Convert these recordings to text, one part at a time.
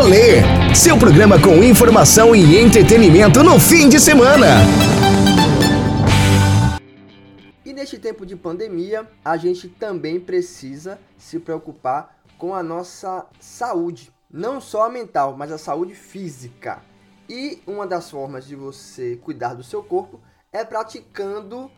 Rolê, seu programa com informação e entretenimento no fim de semana. E neste tempo de pandemia, a gente também precisa se preocupar com a nossa saúde, não só a mental, mas a saúde física. E uma das formas de você cuidar do seu corpo é praticando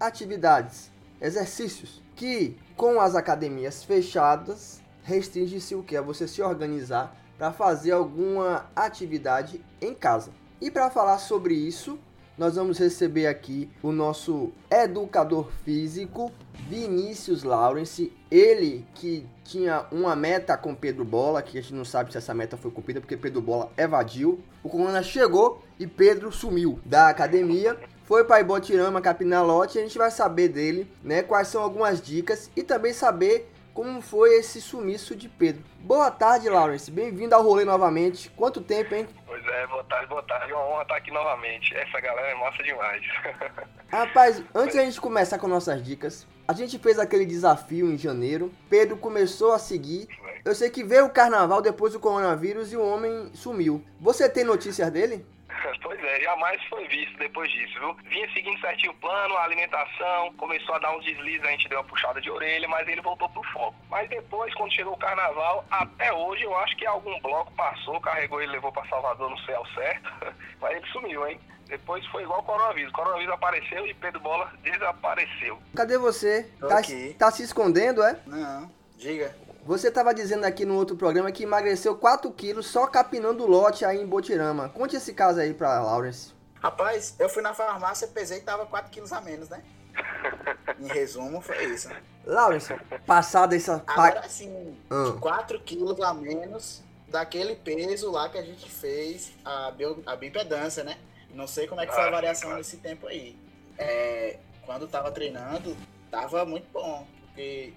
atividades, exercícios, que com as academias fechadas restringe-se o que? É você se organizar para fazer alguma atividade em casa. E para falar sobre isso, nós vamos receber aqui o nosso educador físico, Vinícius Lawrence, ele que tinha uma meta com Pedro Bola, que a gente não sabe se essa meta foi cumprida porque Pedro Bola evadiu. O Corona chegou e Pedro sumiu da academia. Foi para Ibotirama, Capinalote, e a gente vai saber dele, né, quais são algumas dicas e também saber como foi esse sumiço de Pedro. Boa tarde, Lawrence. Bem-vindo ao rolê novamente. Quanto tempo, hein? Pois é, boa tarde, boa tarde. Uma honra estar aqui novamente. Essa galera é massa demais. Rapaz, antes da gente começar com nossas dicas, a gente fez aquele desafio em janeiro. Pedro começou a seguir. Eu sei que veio o carnaval depois do coronavírus e o homem sumiu. Você tem notícias dele? Pois é, jamais foi visto depois disso, viu? Vinha seguindo certinho o plano, a alimentação, começou a dar uns deslizes, a gente deu uma puxada de orelha, mas ele voltou pro foco. Mas depois, quando chegou o carnaval, até hoje eu acho que algum bloco passou, carregou ele, levou para Salvador no céu certo, mas ele sumiu, hein? Depois foi igual o coronavírus. O coronavírus apareceu e Pedro Bola desapareceu. Cadê você? Tô Tá, aqui. tá se escondendo, é? Não, diga. Você estava dizendo aqui no outro programa que emagreceu 4 quilos só capinando o lote aí em Botirama. Conte esse caso aí pra Lawrence. Rapaz, eu fui na farmácia, pesei e tava 4 quilos a menos, né? Em resumo, foi isso. Lawrence, passada essa... Agora sim, Ah. 4 quilos a menos daquele peso lá que a gente fez a, bio, a bioimpedância, né? Não sei como é que foi Ah, a variação claro. nesse tempo aí. É, quando tava treinando, tava muito bom, porque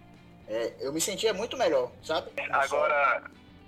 é, eu me sentia muito melhor, sabe? Agora,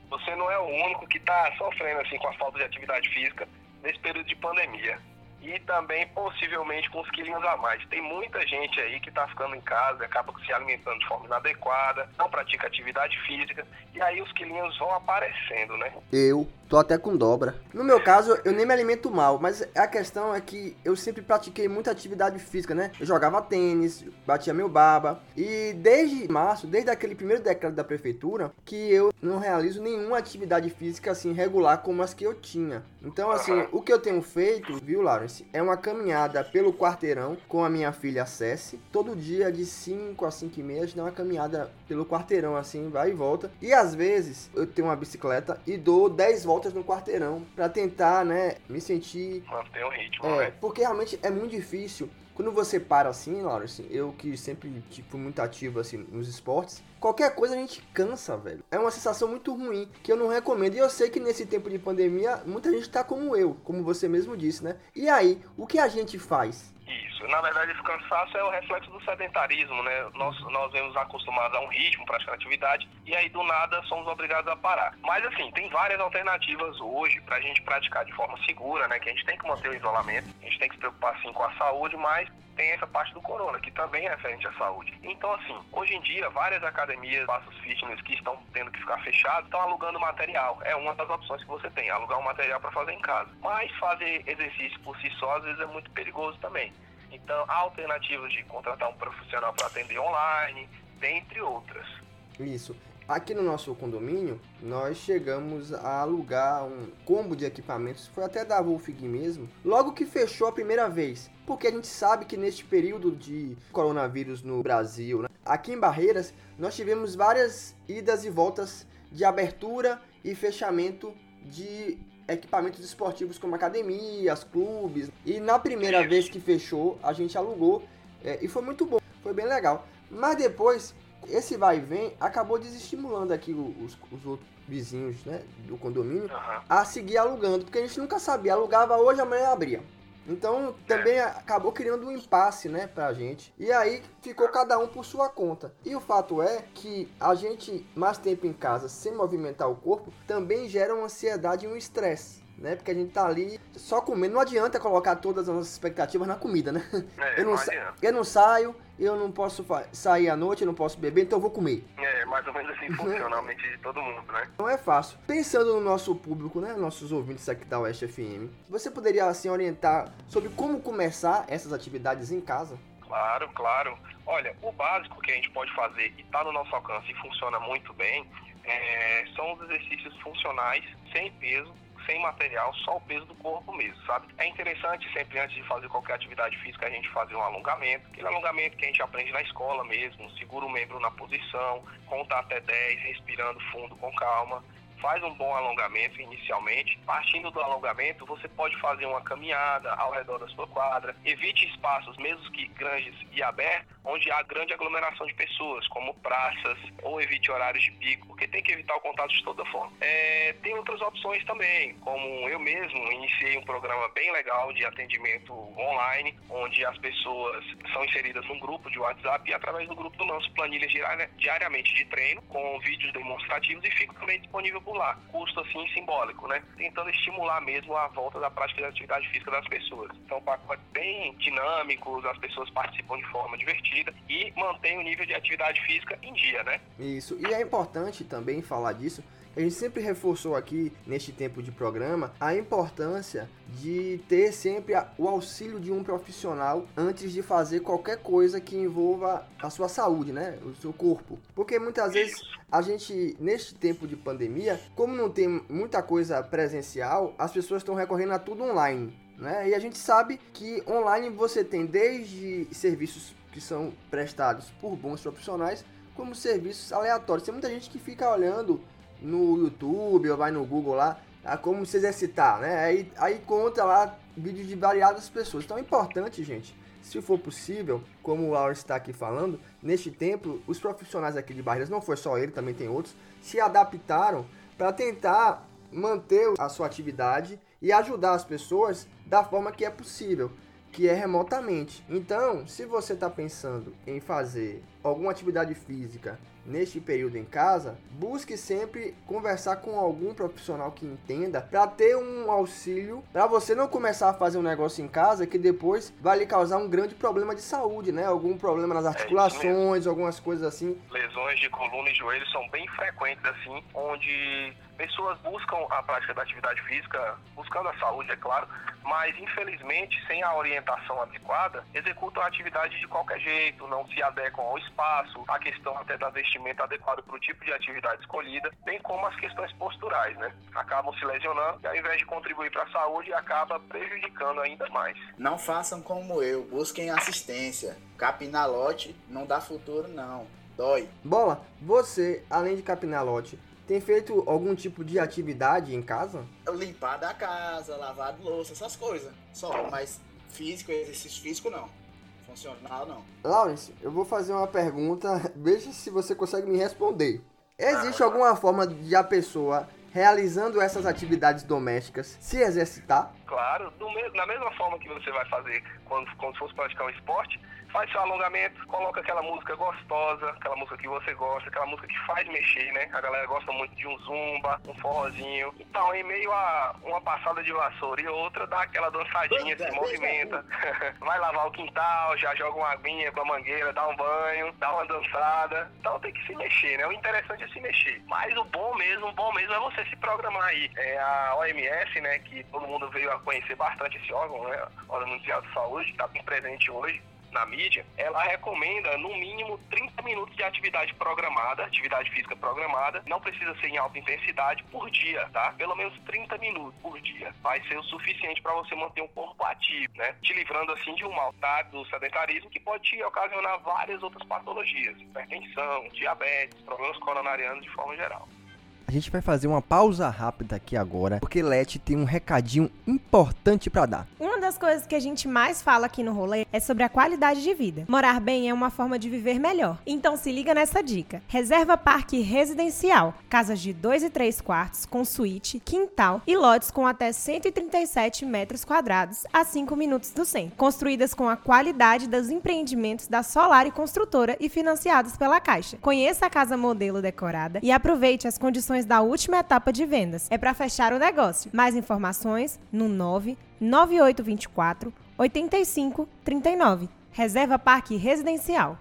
você não é o único que está sofrendo assim com a falta de atividade física nesse período de pandemia. E também, possivelmente, com os quilinhos a mais. Tem muita gente aí que está ficando em casa, acaba se alimentando de forma inadequada, não pratica atividade física, e aí os quilinhos vão aparecendo, né? Eu tô até com dobra. No meu caso, eu nem me alimento mal, mas a questão é que eu sempre pratiquei muita atividade física, né? Eu jogava tênis, batia meu baba. E desde março, desde aquele primeiro decreto da prefeitura, que eu não realizo nenhuma atividade física assim regular como as que eu tinha. Então, assim, o que eu tenho feito, viu, Lawrence, é uma caminhada pelo quarteirão com a minha filha Cessi. Todo dia, de 5 a 5 e meia, a gente dá uma caminhada pelo quarteirão, assim, vai e volta. E às vezes eu tenho uma bicicleta e dou 10 voltas no quarteirão pra tentar, né, me sentir. Manter o ritmo, É, né? porque realmente é muito difícil. Quando você para assim, Lawrence, eu que sempre tipo, fui muito ativo assim nos esportes, qualquer coisa a gente cansa, velho. É uma sensação muito ruim que eu não recomendo. E eu sei que nesse tempo de pandemia, muita gente tá como eu, como você mesmo disse, né? E aí, o que a gente faz? Isso. Na verdade, esse cansaço é o reflexo do sedentarismo, né? Nós, nós vemos acostumados a um ritmo, praticar atividade, e aí do nada somos obrigados a parar. Mas assim, tem várias alternativas hoje pra gente praticar de forma segura, né? Que a gente tem que manter o isolamento, a gente tem que se preocupar sim com a saúde, mas tem essa parte do corona, que também é referente à saúde. Então, assim, hoje em dia, várias academias, espaços fitness que estão tendo que ficar fechados, estão alugando material. É uma das opções que você tem, alugar um material para fazer em casa. Mas fazer exercício por si só, às vezes, é muito perigoso também. Então, há alternativas de contratar um profissional para atender online, dentre outras. Isso. Aqui no nosso condomínio, nós chegamos a alugar um combo de equipamentos, foi até da Wolfgang mesmo, logo que fechou a primeira vez. Porque a gente sabe que neste período de coronavírus no Brasil, né, aqui em Barreiras, nós tivemos várias idas e voltas de abertura e fechamento de equipamentos esportivos como academias, clubes. E na primeira vez que fechou, a gente alugou é, e foi muito bom, foi bem legal. Mas depois, esse vai e vem acabou desestimulando aqui os, os outros vizinhos né, do condomínio Aham. a seguir alugando, porque a gente nunca sabia, alugava hoje, amanhã abria. Então também acabou criando um impasse, né, pra gente. E aí ficou cada um por sua conta. E o fato é que a gente mais tempo em casa sem movimentar o corpo também gera uma ansiedade e um estresse. Né? Porque a gente tá ali só comendo. Não adianta colocar todas as nossas expectativas na comida, né? É, Eu não, não eu não saio, eu não posso sair à noite, eu não posso beber, então eu vou comer. É, mais ou menos assim funciona a mente de todo mundo, né? Não é fácil. Pensando no nosso público, né, nossos ouvintes aqui da West FM, você poderia assim orientar sobre como começar essas atividades em casa? Claro, claro. Olha, o básico que a gente pode fazer e está no nosso alcance e funciona muito bem é, são os exercícios funcionais sem peso, sem material, só o peso do corpo mesmo, sabe? É interessante sempre antes de fazer qualquer atividade física a gente fazer um alongamento, aquele alongamento que a gente aprende na escola mesmo, segura o membro na posição, conta até 10, respirando fundo com calma faz um bom alongamento inicialmente. Partindo do alongamento, você pode fazer uma caminhada ao redor da sua quadra. Evite espaços, mesmo que grandes e abertos, onde há grande aglomeração de pessoas, como praças, ou evite horários de pico, porque tem que evitar o contato de toda forma. É, tem outras opções também, como eu mesmo iniciei um programa bem legal de atendimento online, onde as pessoas são inseridas num grupo de WhatsApp e através do grupo eu lanço planilhas diariamente de treino com vídeos demonstrativos e fico também disponível por lá. Custo assim simbólico, né? Tentando estimular mesmo a volta da prática da atividade física das pessoas. Então, pacotes bem dinâmicos, as pessoas participam de forma divertida e mantém o nível de atividade física em dia, né? Isso. E é importante também falar disso a gente sempre reforçou aqui neste tempo de programa a importância de ter sempre o auxílio de um profissional antes de fazer qualquer coisa que envolva a sua saúde, né? O seu corpo. Porque muitas vezes a gente, neste tempo de pandemia, como não tem muita coisa presencial, as pessoas estão recorrendo a tudo online. Né? E a gente sabe que online você tem desde serviços que são prestados por bons profissionais, como serviços aleatórios. Tem muita gente que fica olhando no YouTube ou vai no Google lá, a como se exercitar, né? Aí, aí conta lá vídeos de variadas pessoas. Então é importante, gente, se for possível, como o Laura está aqui falando, neste tempo, os profissionais aqui de Barreiras, não foi só ele, também tem outros, se adaptaram para tentar manter a sua atividade e ajudar as pessoas da forma que é possível, que é remotamente. Então, se você está pensando em fazer alguma atividade física neste período em casa, busque sempre conversar com algum profissional que entenda para ter um auxílio para você não começar a fazer um negócio em casa que depois vai lhe causar um grande problema de saúde, né? Algum problema nas é articulações, é algumas coisas assim. Lesões de coluna e joelho são bem frequentes assim, onde pessoas buscam a prática da atividade física, buscando a saúde, é claro, mas infelizmente, sem a orientação adequada, executam a atividade de qualquer jeito, não se adequam ao espaço, a questão até da vestimento adequado para o tipo de atividade escolhida, bem como as questões posturais, né? Acabam se lesionando e ao invés de contribuir para a saúde, acaba prejudicando ainda mais. Não façam como eu, busquem assistência. Capinalote não dá futuro, não. Dói. Bola, você, além de capinalote, tem feito algum tipo de atividade em casa? Limpar da casa, lavar louça, essas coisas. Só, mas físico, exercício físico não. Funcional não. Lawrence, eu vou fazer uma pergunta, veja se você consegue me responder. Existe ah, alguma forma de a pessoa realizando essas atividades domésticas se exercitar? Claro, me da mesma forma que você vai fazer quando, quando fosse praticar um esporte, faz seu alongamento, coloca aquela música gostosa, aquela música que você gosta, aquela música que faz mexer, né? A galera gosta muito de um zumba, um forrozinho. Então, em meio a uma passada de vassoura e outra, dá aquela dançadinha, se movimenta. Vai lavar o quintal, já joga uma aguinha com a mangueira, dá um banho, dá uma dançada. Então tem que se mexer, né? O interessante é se mexer. Mas o bom mesmo, o bom mesmo é você se programar aí. É a OMS, né, que todo mundo veio a conhecer bastante esse órgão, né? Órgão Mundial de Saúde, está bem presente hoje na mídia, ela recomenda no mínimo 30 minutos de atividade programada, atividade física programada, não precisa ser em alta intensidade por dia, tá? Pelo menos 30 minutos por dia vai ser o suficiente para você manter um corpo ativo, né? Te livrando assim de um mal tá? do sedentarismo que pode te ocasionar várias outras patologias, hipertensão, diabetes, problemas coronarianos de forma geral. A gente vai fazer uma pausa rápida aqui agora, porque Leti tem um recadinho importante para dar. Uma das coisas que a gente mais fala aqui no rolê é sobre a qualidade de vida. Morar bem é uma forma de viver melhor. Então se liga nessa dica. Reserva Parque Residencial. Casas de 2 e 3 quartos, com suíte, quintal e lotes com até 137 metros quadrados a 5 minutos do centro. Construídas com a qualidade dos empreendimentos da Solar e Construtora e financiadas pela Caixa. Conheça a casa modelo decorada e aproveite as condições da última etapa de vendas. É para fechar o negócio. Mais informações no 99824 8539. Reserva Parque Residencial.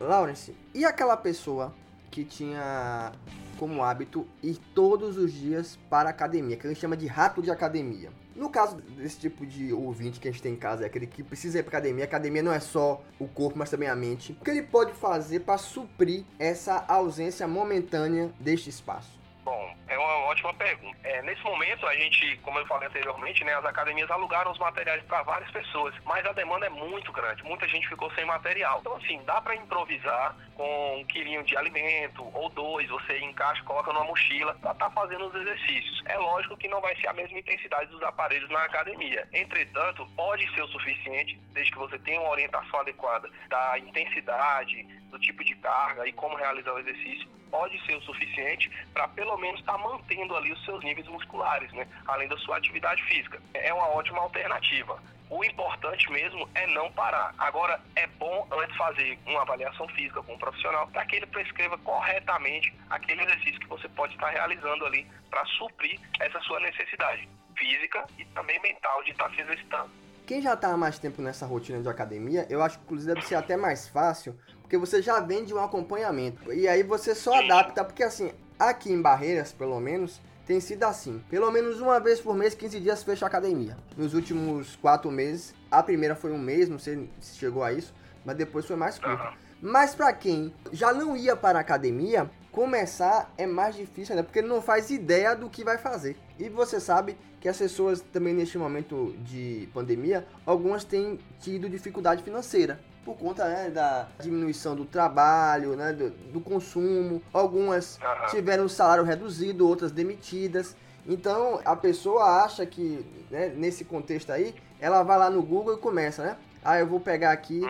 Lawrence, e aquela pessoa que tinha como hábito ir todos os dias para a academia, que a gente chama de rato de academia? No caso desse tipo de ouvinte que a gente tem em casa, é aquele que precisa ir para academia, academia não é só o corpo, mas também a mente. O que ele pode fazer para suprir essa ausência momentânea deste espaço? Bom, é uma ótima pergunta. É, nesse momento, a gente, como eu falei anteriormente, né, as academias alugaram os materiais para várias pessoas, mas a demanda é muito grande. Muita gente ficou sem material. Então, assim, dá para improvisar com um quilinho de alimento ou dois, você encaixa, coloca numa mochila para estar tá fazendo os exercícios. É lógico que não vai ser a mesma intensidade dos aparelhos na academia. Entretanto, pode ser o suficiente, desde que você tenha uma orientação adequada da intensidade, do tipo de carga e como realizar o exercício, pode ser o suficiente para pelo menos estar tá mantendo ali os seus níveis musculares, né? além da sua atividade física. É uma ótima alternativa. O importante mesmo é não parar. Agora, é bom antes fazer uma avaliação física com um profissional para que ele prescreva corretamente aquele exercício que você pode estar realizando ali para suprir essa sua necessidade física e também mental de estar se exercitando. Quem já está há mais tempo nessa rotina de academia, eu acho que inclusive deve ser até mais fácil, porque você já vende um acompanhamento. E aí você só adapta, porque assim, aqui em Barreiras, pelo menos, tem sido assim. Pelo menos uma vez por mês, 15 dias fecha a academia. Nos últimos quatro meses, a primeira foi um mês, não sei se chegou a isso, mas depois foi mais curto. Mas para quem já não ia para a academia, começar é mais difícil, né? Porque ele não faz ideia do que vai fazer. E você sabe que as pessoas também neste momento de pandemia, algumas têm tido dificuldade financeira por conta né, da diminuição do trabalho, né, do, do consumo. Algumas tiveram o salário reduzido, outras demitidas. Então a pessoa acha que né, nesse contexto aí, ela vai lá no Google e começa, né? Ah, eu vou pegar aqui.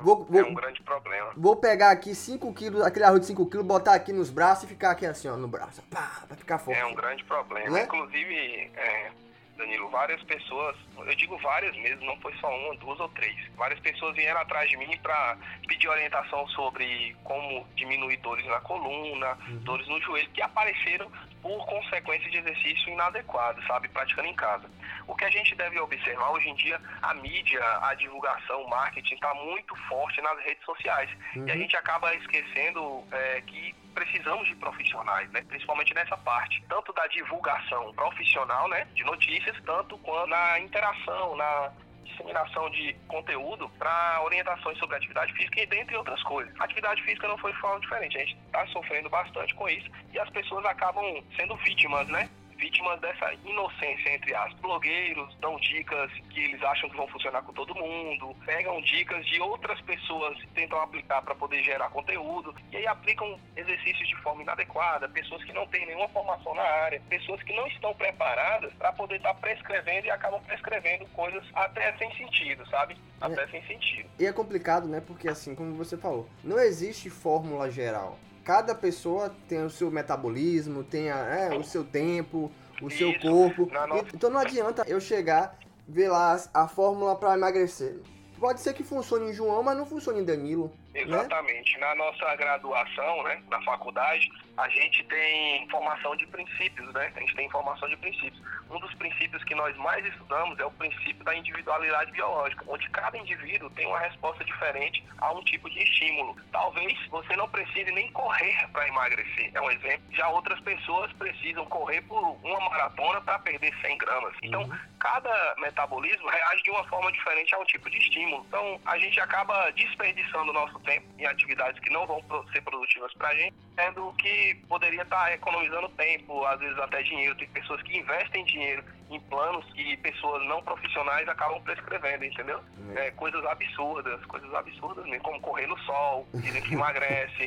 Vou, vou, é um grande problema. Vou pegar aqui 5 quilos, aquele arroz de 5 quilos, botar aqui nos braços e ficar aqui assim, ó, no braço. Pá, vai ficar forte. É um grande problema. Né? Inclusive, é, Danilo, várias pessoas, eu digo várias mesmo, não foi só uma, duas ou três. Várias pessoas vieram atrás de mim para pedir orientação sobre como diminuir dores na coluna, uhum. dores no joelho, que apareceram por consequência de exercício inadequado, sabe, praticando em casa. O que a gente deve observar hoje em dia, a mídia, a divulgação, o marketing está muito forte nas redes sociais. Uhum. E a uhum. gente acaba esquecendo é, que precisamos de profissionais, né? principalmente nessa parte, tanto da divulgação profissional né, de notícias, tanto quanto na interação, na disseminação de conteúdo para orientações sobre atividade física e dentre outras coisas. Atividade física não foi de forma diferente, a gente está sofrendo bastante com isso e as pessoas acabam sendo vítimas, né? Vítimas dessa inocência, entre as blogueiros dão dicas que eles acham que vão funcionar com todo mundo, pegam dicas de outras pessoas e tentam aplicar para poder gerar conteúdo, e aí aplicam exercícios de forma inadequada, pessoas que não têm nenhuma formação na área, pessoas que não estão preparadas para poder estar tá prescrevendo e acabam prescrevendo coisas até sem sentido, sabe? Até é, sem sentido. E é complicado, né? Porque assim, como você falou, não existe fórmula geral cada pessoa tem o seu metabolismo, tem a, é, o seu tempo, o Isso. seu corpo. Não, não. Então não adianta eu chegar, ver lá a fórmula para emagrecer. Pode ser que funcione em João, mas não funcione em Danilo. Né? Exatamente. Na nossa graduação, né, na faculdade, a gente tem formação de princípios, né? A gente tem formação de princípios. Um dos princípios que nós mais estudamos é o princípio da individualidade biológica, onde cada indivíduo tem uma resposta diferente a um tipo de estímulo. Talvez você não precise nem correr para emagrecer, é um exemplo. Já outras pessoas precisam correr por uma maratona para perder 100 gramas. Então, uhum. cada metabolismo reage de uma forma diferente a um tipo de estímulo. Então, a gente acaba desperdiçando o nosso tempo em atividades que não vão ser produtivas para a gente, sendo que poderia estar tá economizando tempo, às vezes até dinheiro. Tem pessoas que investem dinheiro em planos que pessoas não profissionais acabam prescrevendo, entendeu? É. é, coisas absurdas, coisas absurdas mesmo, como correr no sol, dizem que emagrece.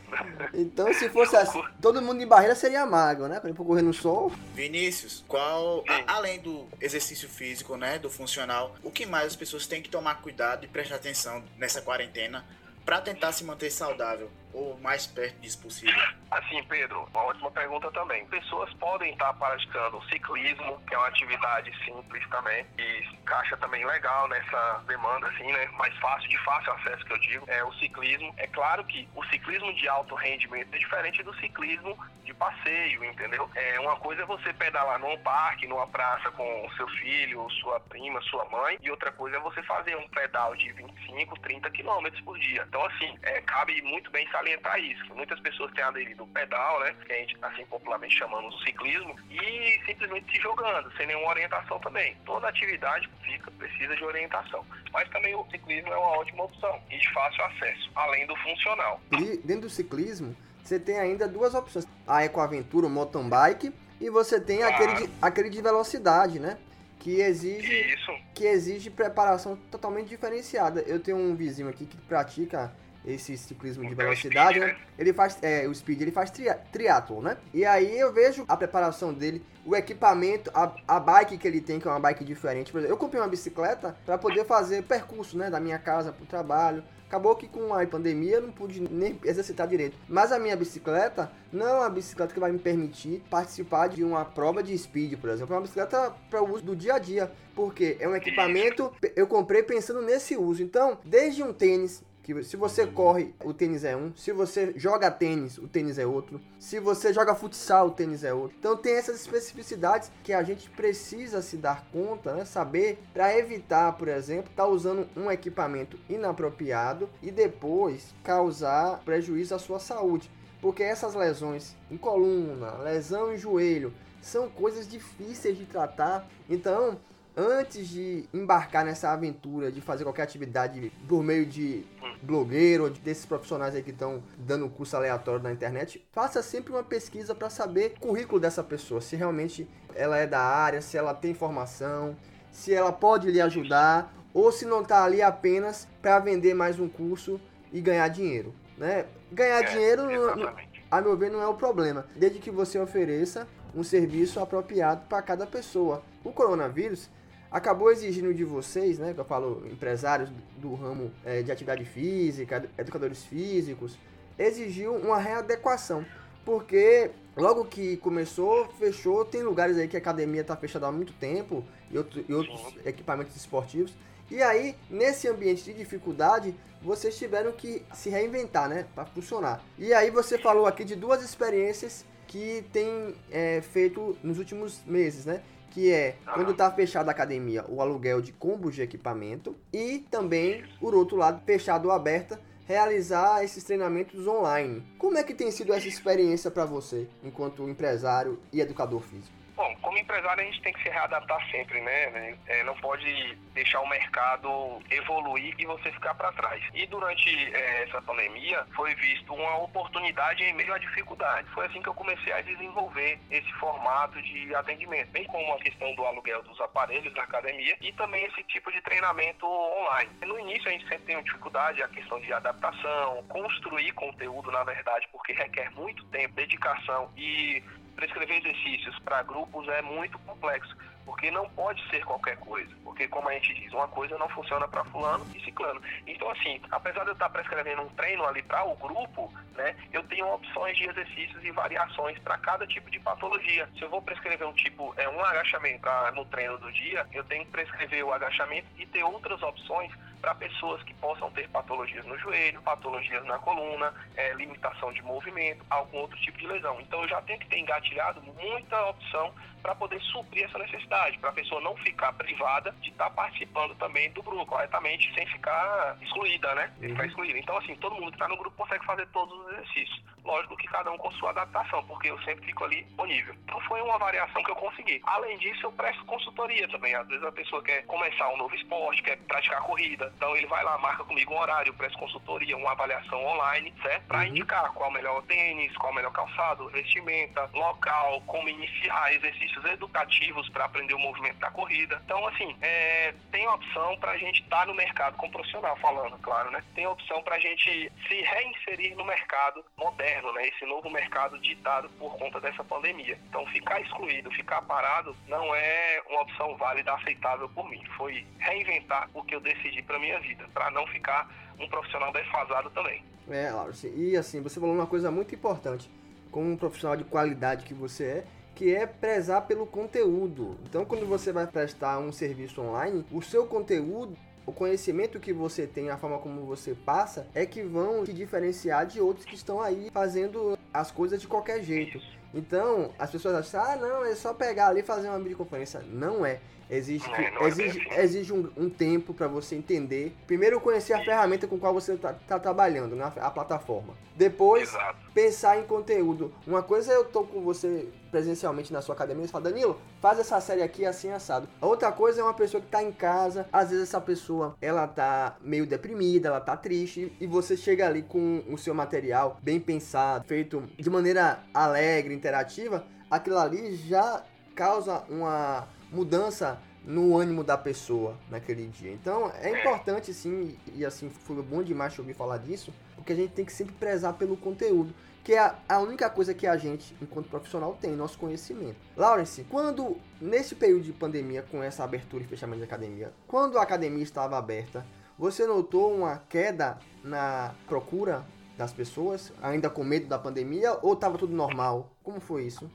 então, se fosse assim, todo mundo em barreira seria magro, né? Ir correr no sol. Vinícius, qual, a, além do exercício físico, né, do funcional, o que mais as pessoas têm que tomar cuidado e prestar atenção nessa quarentena para tentar se manter saudável ou mais perto disso possível? Assim, Pedro, uma ótima pergunta também. Pessoas podem estar praticando ciclismo, que é uma atividade simples também, e encaixa também legal nessa demanda, assim, né? Mais fácil, de fácil acesso que eu digo, é o ciclismo. É claro que o ciclismo de alto rendimento é diferente do ciclismo de passeio, entendeu? É uma coisa é você pedalar num parque, numa praça com seu filho, sua prima, sua mãe, e outra coisa é você fazer um pedal de 25 25, 30 quilômetros por dia. Então, assim, é, cabe muito bem salientar isso. Muitas pessoas têm aderido ao pedal, né? Que a gente, assim, popularmente chamamos o ciclismo, e simplesmente se jogando, sem nenhuma orientação também. Toda atividade física precisa de orientação. Mas também o ciclismo é uma ótima opção e de fácil acesso, além do funcional. E dentro do ciclismo, você tem ainda duas opções: a Ecoaventura, o mountain bike, e você tem Claro. aquele, de, aquele de velocidade, né? Que exige, Isso. que exige preparação totalmente diferenciada. Eu tenho um vizinho aqui que pratica esse ciclismo de Então, velocidade, speed, né? né? Ele faz, é, o speed, ele faz tria, né? E aí eu vejo a preparação dele, o equipamento, a, a bike que ele tem, que é uma bike diferente. Por exemplo, eu comprei uma bicicleta para poder fazer percurso, né? Da minha casa pro trabalho. Acabou que com a pandemia eu não pude nem exercitar direito. Mas a minha bicicleta não é uma bicicleta que vai me permitir participar de uma prova de speed, por exemplo. É uma bicicleta para o uso do dia a dia. Porque é um equipamento, eu comprei pensando nesse uso. Então, desde um tênis, que se você corre, o tênis é um. Se você joga tênis, o tênis é outro. Se você joga futsal, o tênis é outro. Então tem essas especificidades que a gente precisa se dar conta, né? Saber para evitar, por exemplo, estar usando um equipamento inapropriado e depois causar prejuízo à sua saúde. Porque essas lesões em coluna, lesão em joelho, são coisas difíceis de tratar. Então, antes de embarcar nessa aventura de fazer qualquer atividade por meio de blogueiro ou desses profissionais aí que estão dando curso aleatório na internet, faça sempre uma pesquisa para saber o currículo dessa pessoa, se realmente ela é da área, se ela tem formação, se ela pode lhe ajudar ou se não está ali apenas para vender mais um curso e ganhar dinheiro, né? Ganhar É, dinheiro, não- a meu ver, não é o problema, desde que você ofereça um serviço apropriado para cada pessoa. O coronavírus acabou exigindo de vocês, né, que eu falo empresários do ramo eh, de atividade física, educadores físicos, exigiu uma readequação, porque logo que começou, fechou, tem lugares aí que a academia está fechada há muito tempo e, outro- e outros Sim. equipamentos esportivos. E aí, nesse ambiente de dificuldade, vocês tiveram que se reinventar, né, para funcionar. E aí você falou aqui de duas experiências que tem é, feito nos últimos meses, né? Que é quando tá fechada a academia, o aluguel de combos de equipamento e também, por outro lado, fechado ou aberta, realizar esses treinamentos online. Como é que tem sido essa experiência para você, enquanto empresário e educador físico? Empresário a gente tem que se readaptar sempre, né? É, não pode deixar o mercado evoluir e você ficar para trás. E durante é, essa pandemia foi visto uma oportunidade em meio à dificuldade. Foi assim que eu comecei a desenvolver esse formato de atendimento, bem como a questão do aluguel dos aparelhos da academia e também esse tipo de treinamento online. No início a gente sempre tem uma dificuldade, a questão de adaptação, construir conteúdo, na verdade, porque requer muito tempo, dedicação e prescrever exercícios para grupos é muito complexo, porque não pode ser qualquer coisa. Porque, como a gente diz, uma coisa não funciona para fulano e ciclano. Então, assim, apesar de eu estar prescrevendo um treino ali para o grupo, né, eu tenho opções de exercícios e variações para cada tipo de patologia. Se eu vou prescrever um tipo, é um agachamento pra, no treino do dia, eu tenho que prescrever o agachamento e ter outras opções para pessoas que possam ter patologias no joelho, patologias na coluna, é, limitação de movimento, algum outro tipo de lesão. Então eu já tenho que ter engatilhado muita opção para poder suprir essa necessidade, para a pessoa não ficar privada de estar participando também do grupo corretamente, sem ficar excluída, né? Sem ficar excluída. Então, assim, todo mundo que está no grupo consegue fazer todos os exercícios. Lógico que cada um com sua adaptação, porque eu sempre fico ali disponível. Então foi uma variação que eu consegui. Além disso, eu presto consultoria também. Às vezes a pessoa quer começar um novo esporte, quer praticar corrida. Então ele vai lá, marca comigo um horário, eu presto consultoria, uma avaliação online, certo? Para indicar qual o melhor tênis, qual o melhor calçado, vestimenta, local, como iniciar exercícios educativos para aprender o movimento da corrida. Então, assim, é, tem opção para a gente estar no mercado, como profissional falando, claro, né? Tem opção para a gente se reinserir no mercado moderno, né? Esse novo mercado ditado por conta dessa pandemia. Então, ficar excluído, ficar parado, não é uma opção válida, aceitável por mim. Foi reinventar o que eu decidi para minha vida, para não ficar um profissional defasado também. É, Laura, e assim, você falou uma coisa muito importante, como um profissional de qualidade que você é, que é prezar pelo conteúdo. Então, quando você vai prestar um serviço online, o seu conteúdo, o conhecimento que você tem, a forma como você passa, é que vão te diferenciar de outros que estão aí fazendo as coisas de qualquer jeito. Então, as pessoas acham, ah, não, é só pegar ali e fazer uma videoconferência. Não é. Exige, É, não é exige, assim. exige um, um tempo para você entender. Primeiro, conhecer a ferramenta com qual você está trabalhando, né? a plataforma. Depois, Exato. pensar em conteúdo. Uma coisa é eu tô com você presencialmente na sua academia e fala, Danilo, faz essa série aqui assim assado. A outra coisa é uma pessoa que tá em casa, às vezes essa pessoa, ela tá meio deprimida, ela tá triste, e você chega ali com o seu material bem pensado, feito de maneira alegre, interativa, aquilo ali já causa uma mudança no ânimo da pessoa naquele dia. Então é importante sim, e assim foi bom demais ouvir falar disso, porque a gente tem que sempre prezar pelo conteúdo, que é a, a única coisa que a gente, enquanto profissional, tem, nosso conhecimento. Lawrence, quando, nesse período de pandemia, com essa abertura e fechamento da academia, quando a academia estava aberta, você notou uma queda na procura das pessoas, ainda com medo da pandemia, ou estava tudo normal? Como foi isso?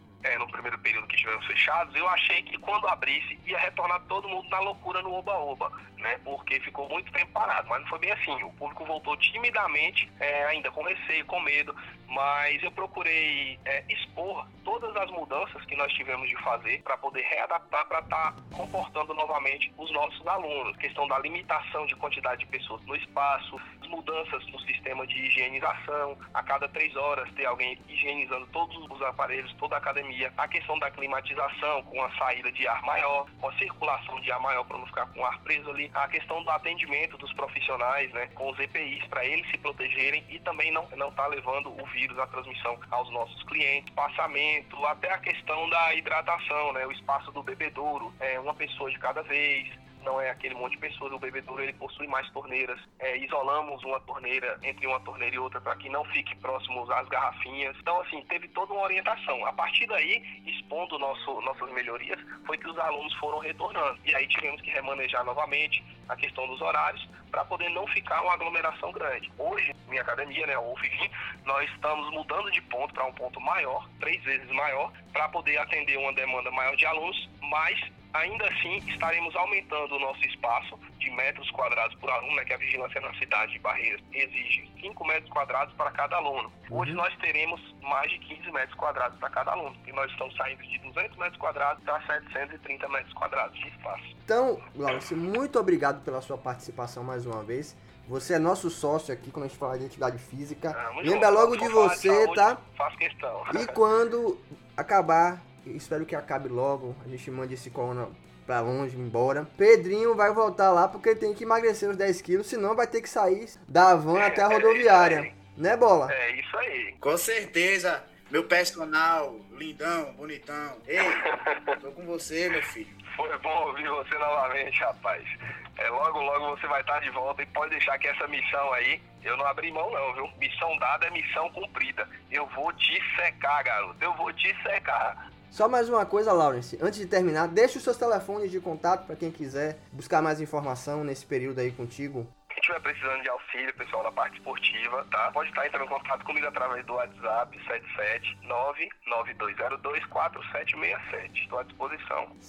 Primeiro período que estivemos fechados, eu achei que quando abrisse ia retornar todo mundo na loucura no oba-oba, né? Porque ficou muito tempo parado, mas não foi bem assim. O público voltou timidamente, é, ainda com receio, com medo, mas eu procurei é, expor todas as mudanças que nós tivemos de fazer para poder readaptar para estar comportando novamente os nossos alunos. Questão da limitação de quantidade de pessoas no espaço, as mudanças no sistema de higienização, a cada três horas ter alguém higienizando todos os aparelhos, toda a academia, a questão da climatização com a saída de ar maior, com a circulação de ar maior para não ficar com o ar preso ali, a questão do atendimento dos profissionais, né, com os EPIs para eles se protegerem e também não não tá levando o vírus, a transmissão aos nossos clientes, passamento, até a questão da hidratação, né, o espaço do bebedouro, é uma pessoa de cada vez, não é aquele monte de pessoas. O bebedouro ele possui mais torneiras. É, isolamos uma torneira entre uma torneira e outra para que não fique próximos às garrafinhas. Então, assim, teve toda uma orientação. A partir daí, expondo nosso, nossas melhorias, foi que os alunos foram retornando. E aí tivemos que remanejar novamente a questão dos horários para poder não ficar uma aglomeração grande. Hoje, minha academia, né, o UFG, nós estamos mudando de ponto para um ponto maior, três vezes maior, para poder atender uma demanda maior de alunos, mas ainda assim estaremos aumentando o nosso espaço de metros quadrados por aluno, né, que a vigilância na cidade de Barreiras exige 5 metros quadrados para cada aluno. Hoje nós teremos mais de 15 metros quadrados para cada aluno, e nós estamos saindo de 200 metros quadrados para 730 metros quadrados de espaço. Então, Lawrence, muito obrigado pela sua participação mais uma vez. Você é nosso sócio aqui quando a gente fala de atividade física. Tamo Lembra junto. logo de você, saúde, tá? Faço questão. E quando acabar, espero que acabe logo, a gente mande esse corona pra longe, embora. Pedrinho vai voltar lá porque ele tem que emagrecer os 10 quilos, senão vai ter que sair da van até a rodoviária. Né, Bola? É isso aí. Com certeza, meu personal, lindão, bonitão. Ei, tô com você, meu filho. Foi bom ouvir você novamente, rapaz. É, logo, logo você vai estar de volta e pode deixar que essa missão aí, eu não abri mão não, viu? Missão dada é missão cumprida. Eu vou te secar, garoto. Eu vou te secar. Só mais uma coisa, Lawrence. Antes de terminar, deixe os seus telefones de contato para quem quiser buscar mais informação nesse período aí contigo. Quem estiver precisando de auxílio, pessoal da parte esportiva, tá? Pode estar entrando em contato comigo através do WhatsApp 77992024767. Estou à disposição.